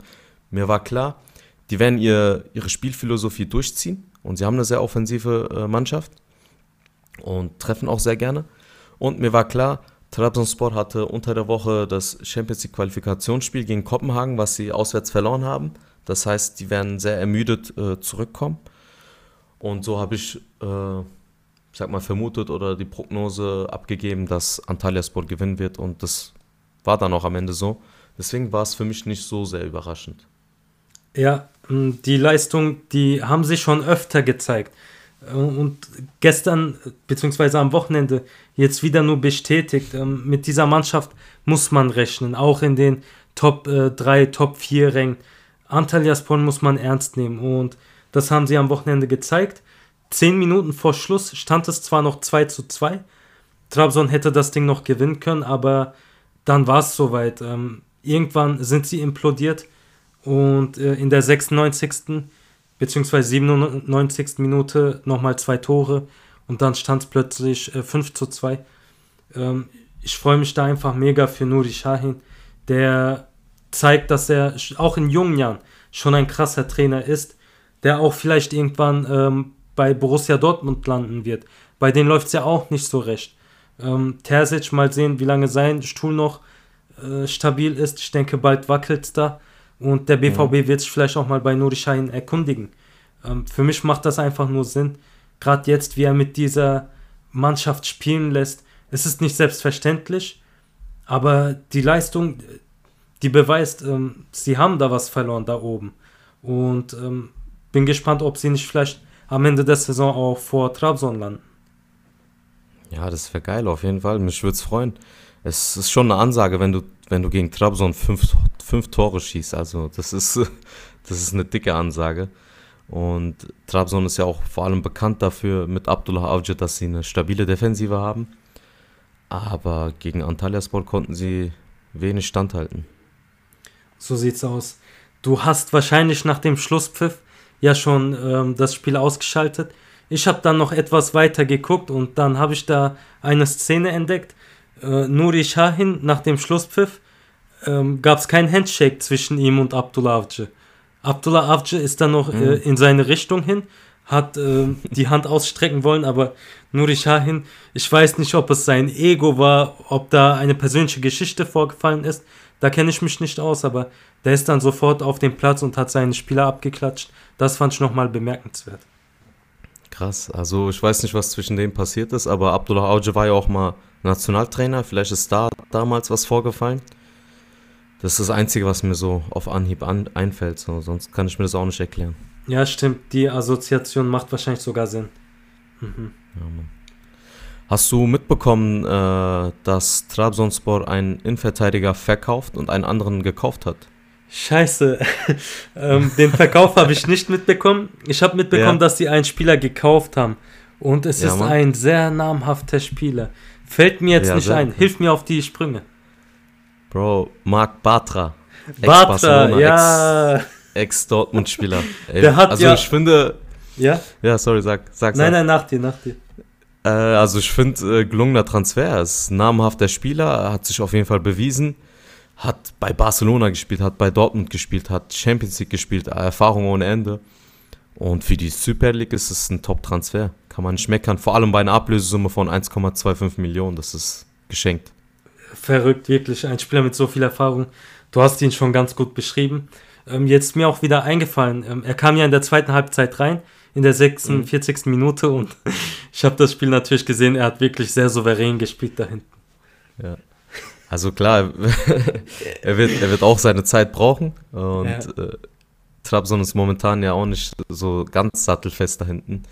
Mir war klar, die werden ihr, ihre Spielphilosophie durchziehen und sie haben eine sehr offensive äh, Mannschaft und treffen auch sehr gerne. Und mir war klar, Trabzonspor hatte unter der Woche das Champions League Qualifikationsspiel gegen Kopenhagen, was sie auswärts verloren haben. Das heißt, die werden sehr ermüdet äh, zurückkommen. Und so habe ich, äh, ich sag mal, vermutet oder die Prognose abgegeben, dass Antalyaspor gewinnen wird. Und das war dann auch am Ende so. Deswegen war es für mich nicht so sehr überraschend. Ja, die Leistung, die haben sich schon öfter gezeigt. Äh, Und gestern, beziehungsweise am Wochenende, jetzt wieder nur bestätigt, ähm, mit dieser Mannschaft muss man rechnen, auch in den Top äh, 3, Top 4 Rängen. Antalyaspor muss man ernst nehmen und das haben sie am Wochenende gezeigt. Zehn Minuten vor Schluss stand es zwar noch 2 zu 2, Trabzon hätte das Ding noch gewinnen können, aber dann war es soweit. Ähm, irgendwann sind sie implodiert und äh, in der 96. bzw. 97. Minute nochmal zwei Tore und dann stand es plötzlich äh, 5 zu 2. Ähm, ich freue mich da einfach mega für Nuri Shahin, der zeigt, dass er auch in jungen Jahren schon ein krasser Trainer ist, der auch vielleicht irgendwann ähm, bei Borussia Dortmund landen wird. Bei denen läuft es ja auch nicht so recht. Ähm, Terzic, mal sehen, wie lange sein Stuhl noch äh, stabil ist. Ich denke, bald wackelt es da. Und der BVB wird sich vielleicht auch mal bei Nuri Sahin erkundigen. Ähm, für mich macht das einfach nur Sinn. Gerade jetzt, wie er mit dieser Mannschaft spielen lässt. Es ist nicht selbstverständlich, aber die Leistung, die beweist, ähm, sie haben da was verloren da oben. Und ähm, bin gespannt, ob sie nicht vielleicht am Ende der Saison auch vor Trabzon landen. Ja, das wäre geil auf jeden Fall. Mich würde es freuen. Es ist schon eine Ansage, wenn du, wenn du gegen Trabzon fünf, fünf Tore schießt. Also das ist, das ist eine dicke Ansage. Und Trabzon ist ja auch vor allem bekannt dafür mit Abdullah Avcı, dass sie eine stabile Defensive haben. Aber gegen Antalyaspor konnten sie wenig standhalten. So sieht's aus. Du hast wahrscheinlich nach dem Schlusspfiff ja schon ähm, das Spiel ausgeschaltet. Ich habe dann noch etwas weiter geguckt und dann habe ich da eine Szene entdeckt. Äh, Nuri Shahin nach dem Schlusspfiff ähm, gab es kein Handshake zwischen ihm und Abdullah Avcı. Abdullah Avcı ist dann noch äh, Mhm. in seine Richtung hin, hat äh, die Hand ausstrecken wollen, aber Nuri Shahin, ich weiß nicht, ob es sein Ego war, ob da eine persönliche Geschichte vorgefallen ist. Da kenne ich mich nicht aus, aber der ist dann sofort auf dem Platz und hat seinen Spieler abgeklatscht. Das fand ich nochmal bemerkenswert. Krass. Also ich weiß nicht, was zwischen denen passiert ist, aber Abdullah Auge war ja auch mal Nationaltrainer. Vielleicht ist da damals was vorgefallen. Das ist das Einzige, was mir so auf Anhieb an, einfällt. So. Sonst kann ich mir das auch nicht erklären. Ja, stimmt. Die Assoziation macht wahrscheinlich sogar Sinn. Mhm. Ja, Mann. Hast du mitbekommen, äh, dass Trabzonspor einen Innenverteidiger verkauft und einen anderen gekauft hat? Scheiße. ähm, den Verkauf habe ich nicht mitbekommen. Ich habe mitbekommen, Ja. dass die einen Spieler gekauft haben. Und es Ja, ist Mann. ein sehr namhafter Spieler. Fällt mir jetzt Ja, nicht ein. Hilf mir auf die Sprünge. Bro, Marc. Batra, Ex-Barcelona, ja. Ex-Dortmund-Spieler. Hat also ja- ich finde, Ja? ja, sorry, sag, sag, Nein, sag. nein, nach dir, nach dir. Äh, also ich finde, äh, gelungener Transfer. Er ist namhafter Spieler, hat sich auf jeden Fall bewiesen. Hat bei Barcelona gespielt, hat bei Dortmund gespielt, hat Champions League gespielt, Erfahrung ohne Ende. Und für die Super League ist es ein Top-Transfer. Kann man nicht meckern. Vor allem bei einer Ablösesumme von 1,25 Millionen. Das ist geschenkt. Verrückt, wirklich. Ein Spieler mit so viel Erfahrung. Du hast ihn schon ganz gut beschrieben. Ähm, jetzt mir auch wieder eingefallen. Ähm, er kam ja in der zweiten Halbzeit rein, in der 46. Minute. Und ich habe das Spiel natürlich gesehen. Er hat wirklich sehr souverän gespielt da hinten. Ja. Also klar, er wird, er wird auch seine Zeit brauchen. Und Ja. äh, Trabzon ist momentan ja auch nicht so ganz sattelfest da hinten.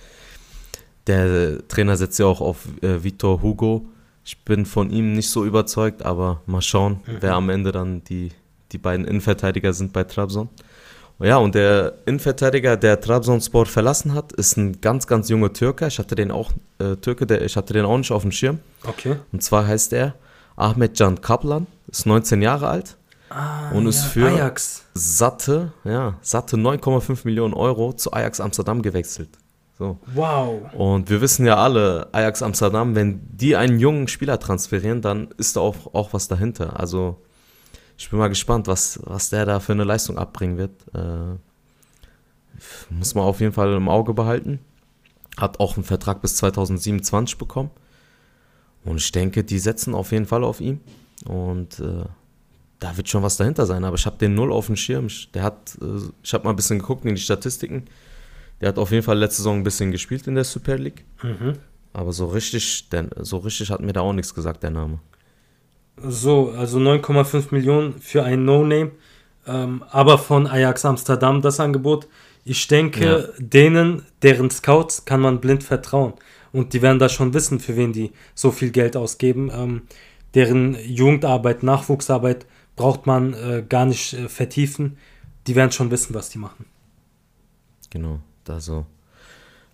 Der Trainer setzt ja auch auf äh, Vitor Hugo. Ich bin von ihm nicht so überzeugt, aber mal schauen, wer am Ende dann die, die beiden Innenverteidiger sind bei Trabzon. Ja, und der Innenverteidiger, der Trabzonspor verlassen hat, ist ein ganz, ganz junger Türke. Ich hatte den auch, äh, Türke, der, ich hatte den auch nicht auf dem Schirm. Okay. Und zwar heißt er Ahmed Can Kaplan, ist 19 Jahre alt Ah, Und ist für- Ajax. satte, ja, satte 9,5 Millionen Euro zu Ajax Amsterdam gewechselt. So. Wow. Und wir wissen ja alle, Ajax Amsterdam, wenn die einen jungen Spieler transferieren, dann ist da auch, auch was dahinter. Also ich bin mal gespannt, was, was der da für eine Leistung abbringen wird. Äh, muss man auf jeden Fall im Auge behalten. Hat auch einen Vertrag bis 2027 bekommen. Und ich denke, die setzen auf jeden Fall auf ihn. Und äh, da wird schon was dahinter sein. Aber ich habe den null auf dem Schirm. Ich, der hat, äh, ich habe mal ein bisschen geguckt in die Statistiken. Der hat auf jeden Fall letzte Saison ein bisschen gespielt in der Super League. Mhm. Aber so richtig, denn, so richtig hat mir da auch nichts gesagt, der Name. So, also 9,5 Millionen für ein No-Name, ähm, aber von Ajax Amsterdam das Angebot. Ich denke, denen, deren Scouts, kann man blind vertrauen. Und die werden da schon wissen, für wen die so viel Geld ausgeben. Ähm, deren Jugendarbeit, Nachwuchsarbeit braucht man äh, gar nicht äh, vertiefen. Die werden schon wissen, was die machen. Genau, da so.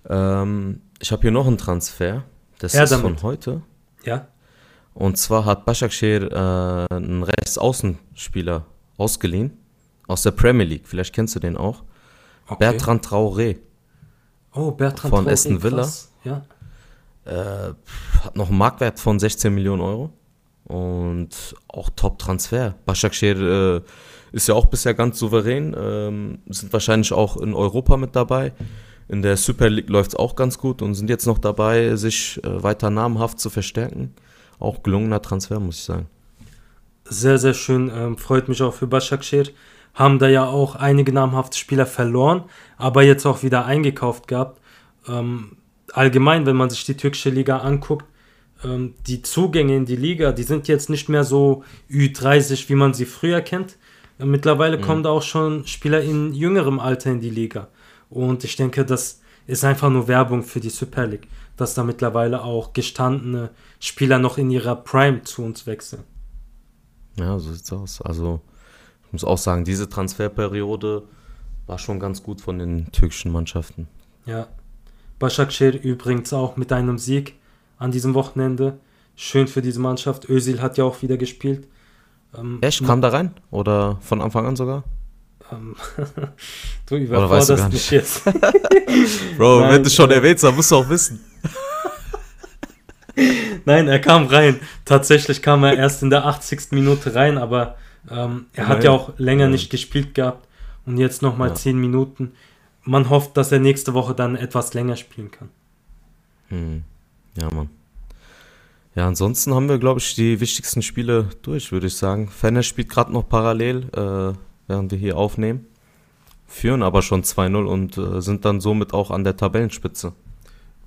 Ähm, ich habe hier noch einen Transfer. Das Her ist damit. von heute. Ja? Und zwar hat Başakşehir äh, einen Rechtsaußenspieler ausgeliehen aus der Premier League. Vielleicht kennst du den auch. Okay. Bertrand Traoré. Oh, Bertrand von Traoré, Aston Villa. krass. Ja. Äh, hat noch einen Marktwert von 16 Millionen Euro. Und auch Top-Transfer. Başakşehir äh, ist ja auch bisher ganz souverän. Ähm, sind wahrscheinlich auch in Europa mit dabei. In der Super League läuft es auch ganz gut und sind jetzt noch dabei, sich äh, weiter namhaft zu verstärken. Auch gelungener Transfer, muss ich sagen. Sehr, sehr schön. Ähm, freut mich auch für Başakşehir. Haben da ja auch einige namhafte Spieler verloren, aber jetzt auch wieder eingekauft gehabt. Ähm, allgemein, wenn man sich die türkische Liga anguckt, ähm, die Zugänge in die Liga, die sind jetzt nicht mehr so Ü30, wie man sie früher kennt. Mittlerweile kommen da auch schon Spieler in jüngerem Alter in die Liga. Und ich denke, das ist einfach nur Werbung für die Super League, dass da mittlerweile auch gestandene Spieler noch in ihrer Prime zu uns wechseln. Ja, so sieht's aus. Also, ich muss auch sagen, diese Transferperiode war schon ganz gut von den türkischen Mannschaften. Ja. Başakşehir übrigens auch mit einem Sieg an diesem Wochenende. Schön für diese Mannschaft. Özil hat ja auch wieder gespielt. Ähm, Echt? Kam da rein? Oder von Anfang an sogar? Ähm, du Oder weißt überforderst nicht? mich jetzt. Bro, Nein, wenn du schon erwähnst, dann musst du auch wissen. Nein, er kam rein. Tatsächlich kam er erst in der 80. Minute rein, aber ähm, er hat Nein. ja auch länger Nein. nicht gespielt gehabt und jetzt nochmal Ja. 10 Minuten. Man hofft, dass er nächste Woche dann etwas länger spielen kann. Hm. Ja, Mann. Ja, ansonsten haben wir, glaube ich, die wichtigsten Spiele durch, würde ich sagen. Fenner spielt gerade noch parallel, äh, während wir hier aufnehmen. Führen aber schon 2-0 und äh, sind dann somit auch an der Tabellenspitze.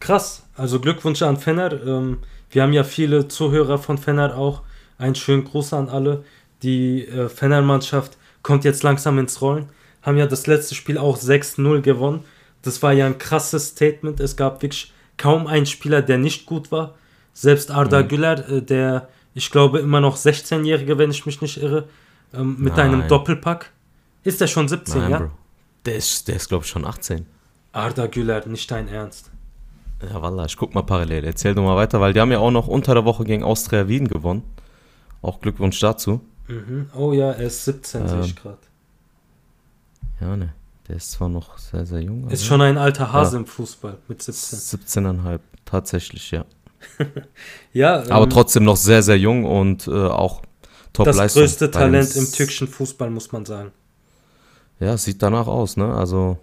Krass, also Glückwunsch an Fenner. Ähm, wir haben ja viele Zuhörer von Fenner auch. Einen schönen Gruß an alle. Die äh, Fenner-Mannschaft kommt jetzt langsam ins Rollen. Haben ja das letzte Spiel auch 6-0 gewonnen. Das war ja ein krasses Statement. Es gab wirklich kaum einen Spieler, der nicht gut war. Selbst Arda Mhm. Güler, äh, der, ich glaube, immer noch 16-Jährige, wenn ich mich nicht irre, ähm, mit einem Nein. Doppelpack. Ist er schon 17, Nein, ja? Bro. Der ist, der ist glaube ich, schon 18. Arda Güler, nicht dein Ernst. Ja, Wallah, ich guck mal parallel. Erzähl du mal weiter, weil die haben ja auch noch unter der Woche gegen Austria Wien gewonnen. Auch Glückwunsch dazu. Mhm. Oh ja, er ist 17, sehe ich Ähm, gerade. Ja, ne. Der ist zwar noch sehr, sehr jung. Ist schon ein alter Hase Ja. im Fußball mit 17. 17,5. Tatsächlich, ja. Ja, Aber ähm, trotzdem noch sehr, sehr jung und äh, auch top das größte Talent im türkischen Fußball, muss man sagen. Ja, sieht danach aus, ne? Also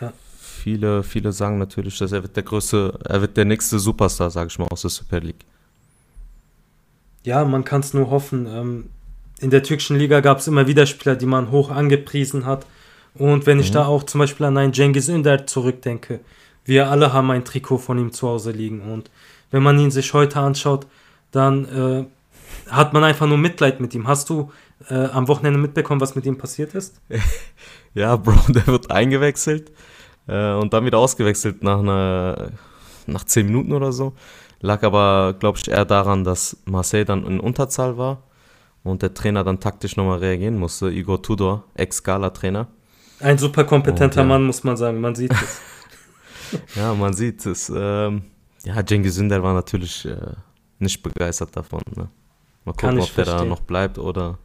Ja. viele, viele sagen natürlich, dass er wird der größte, er wird der nächste Superstar, sag ich mal, aus der Super League. Ja, man kann es nur hoffen. Ähm, in der türkischen Liga gab es immer wieder Spieler, die man hoch angepriesen hat. Und wenn ich Mhm. da auch zum Beispiel an einen Cengiz Ünder zurückdenke, wir alle haben ein Trikot von ihm zu Hause liegen. Und wenn man ihn sich heute anschaut, dann äh, hat man einfach nur Mitleid mit ihm. Hast du äh, am Wochenende mitbekommen, was mit ihm passiert ist? Ja, Bro, der wird eingewechselt äh, und dann wieder ausgewechselt nach einer, nach 10 Minuten oder so. Lag aber, glaube ich, eher daran, dass Marseille dann in Unterzahl war und der Trainer dann taktisch nochmal reagieren musste. Igor Tudor, Ex-Gala-Trainer. Ein super kompetenter Und, ja. Mann, muss man sagen. Man sieht es. Ja, man sieht es. Ähm, ja, Cengiz Ünder war natürlich äh, nicht begeistert davon. Ne? Mal Kann gucken, ob der da verstehen. noch bleibt oder.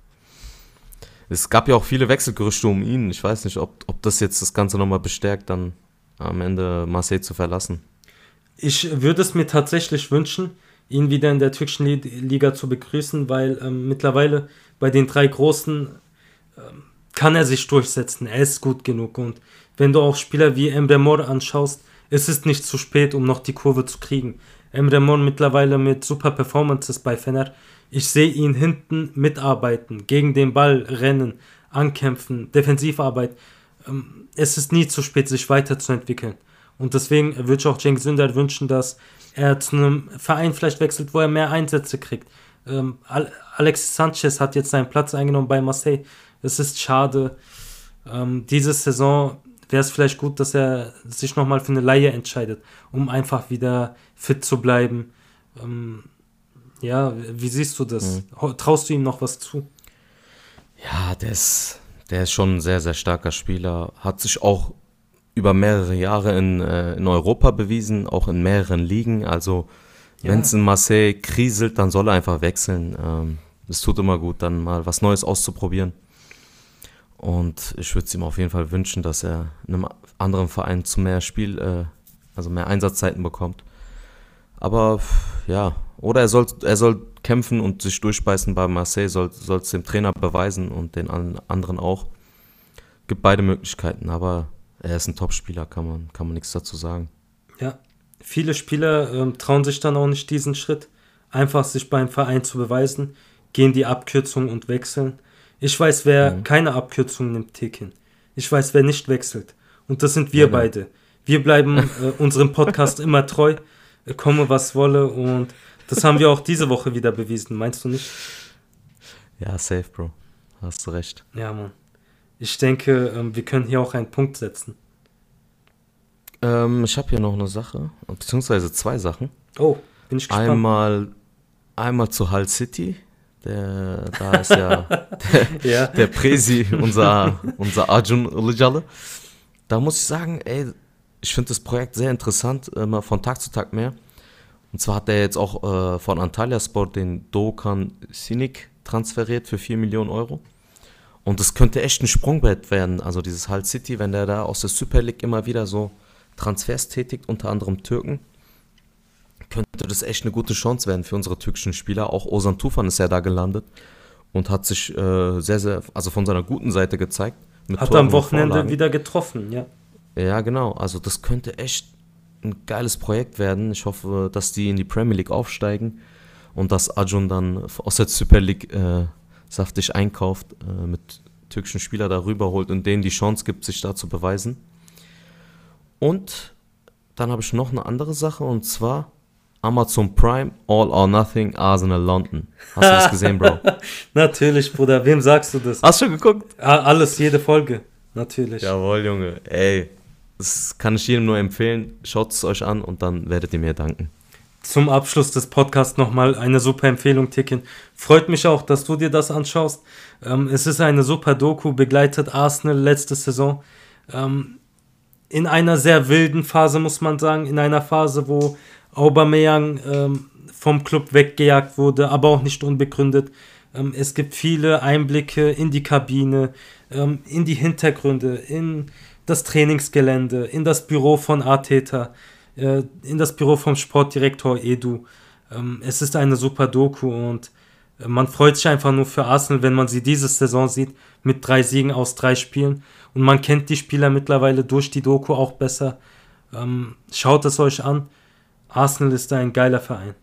Es gab ja auch viele Wechselgerüchte um ihn. Ich weiß nicht, ob, ob das jetzt das Ganze nochmal bestärkt, dann am Ende Marseille zu verlassen. Ich würde es mir tatsächlich wünschen, ihn wieder in der türkischen Li- Liga zu begrüßen, weil ähm, mittlerweile bei den drei Großen ähm, kann er sich durchsetzen. Er ist gut genug. Und wenn du auch Spieler wie Emre Mor anschaust, ist es nicht zu spät, um noch die Kurve zu kriegen. Emre Mor mittlerweile mit super Performances bei Fener. Ich sehe ihn hinten mitarbeiten, gegen den Ball rennen, ankämpfen, Defensivarbeit. Ähm, es ist nie zu spät, sich weiterzuentwickeln. Und deswegen würde ich auch Cengiz Ünder wünschen, dass er zu einem Verein vielleicht wechselt, wo er mehr Einsätze kriegt. Ähm, Al Alexis Sanchez hat jetzt seinen Platz eingenommen bei Marseille. Es ist schade. Ähm, diese Saison wäre es vielleicht gut, dass er sich nochmal für eine Laie entscheidet, um einfach wieder fit zu bleiben. Ähm, ja, wie siehst du das? Ho- Traust du ihm noch was zu? Ja, der ist, der ist schon ein sehr, sehr starker Spieler. Hat sich auch über mehrere Jahre in, äh, in Europa bewiesen, auch in mehreren Ligen. Also, Ja. wenn es in Marseille kriselt, dann soll er einfach wechseln. Ähm, es tut immer gut, dann mal was Neues auszuprobieren. Und ich würde es ihm auf jeden Fall wünschen, dass er in einem anderen Verein zu mehr Spiel, äh, also mehr Einsatzzeiten bekommt. Aber ja, oder er soll, er soll kämpfen und sich durchbeißen bei Marseille, soll es dem Trainer beweisen und den an- anderen auch. Gibt beide Möglichkeiten, aber er ist ein Topspieler, kann man, kann man nichts dazu sagen. Ja, viele Spieler ähm, trauen sich dann auch nicht diesen Schritt, einfach sich beim Verein zu beweisen, gehen die Abkürzung und wechseln. Ich weiß, wer Mhm. keine Abkürzung nimmt, Tekin. Ich weiß, wer nicht wechselt. Und das sind wir genau. beide. Wir bleiben äh, unserem Podcast immer treu, äh, komme was wolle und das haben wir auch diese Woche wieder bewiesen, meinst du nicht? Ja, safe, Bro. Hast du recht. Ja, Mann. Ich denke, ähm, wir können hier auch einen Punkt setzen. Ähm, ich habe hier noch eine Sache, beziehungsweise zwei Sachen. Oh, bin ich gespannt. Einmal, einmal zu Hull City. Der, da ist ja ja. der Presi, unser, unser Arjun Ilıcalı. Da muss ich sagen, ey, ich finde das Projekt sehr interessant, immer von Tag zu Tag mehr. Und zwar hat er jetzt auch äh, von Antalya Sport den Doğukan Sinik transferiert für 4 Millionen Euro. Und es könnte echt ein Sprungbrett werden. Also dieses Hull City, wenn der da aus der Super League immer wieder so Transfers tätigt, unter anderem Türken, könnte das echt eine gute Chance werden für unsere türkischen Spieler. Auch Ozan Tufan ist ja da gelandet und hat sich äh, sehr, sehr, also von seiner guten Seite gezeigt. hat Toren am Wochenende wieder getroffen, ja. Ja, genau. Also das könnte echt ein geiles Projekt werden. Ich hoffe, dass die in die Premier League aufsteigen und dass Ajun dann aus der Super League äh, saftig einkauft, äh, mit türkischen Spielern darüber holt und denen die Chance gibt, sich da zu beweisen. Und dann habe ich noch eine andere Sache und zwar Amazon Prime, All or Nothing, Arsenal London. Hast du das gesehen, Bro? Natürlich, Bruder. Wem sagst du das? Hast du schon geguckt? Alles, jede Folge. Natürlich. Jawohl, Junge. Ey, das kann ich jedem nur empfehlen. Schaut es euch an und dann werdet ihr mir danken. Zum Abschluss des Podcasts nochmal eine super Empfehlung, Ticken. Freut mich auch, dass du dir das anschaust. Ähm, es ist eine super Doku, begleitet Arsenal letzte Saison. Ähm, in einer sehr wilden Phase, muss man sagen. In einer Phase, wo Aubameyang ähm, vom Club weggejagt wurde, aber auch nicht unbegründet. Ähm, es gibt viele Einblicke in die Kabine, ähm, in die Hintergründe, in das Trainingsgelände, in das Büro von Arteta, äh, in das Büro vom Sportdirektor Edu. Ähm, es ist eine super Doku und äh, man freut sich einfach nur für Arsenal, wenn man sie diese Saison sieht, mit drei Siegen aus drei Spielen. Und man kennt die Spieler mittlerweile durch die Doku auch besser. Ähm, schaut es euch an. Arsenal ist ein geiler Verein.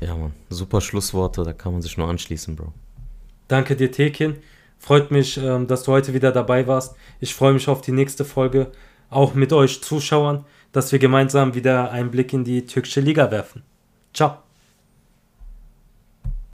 Ja, Mann. Super Schlussworte, da kann man sich nur anschließen, Bro. Danke dir, Tekin. Freut mich, ähm, dass du heute wieder dabei warst. Ich freue mich auf die nächste Folge, auch mit euch Zuschauern, dass wir gemeinsam wieder einen Blick in die türkische Liga werfen. Ciao.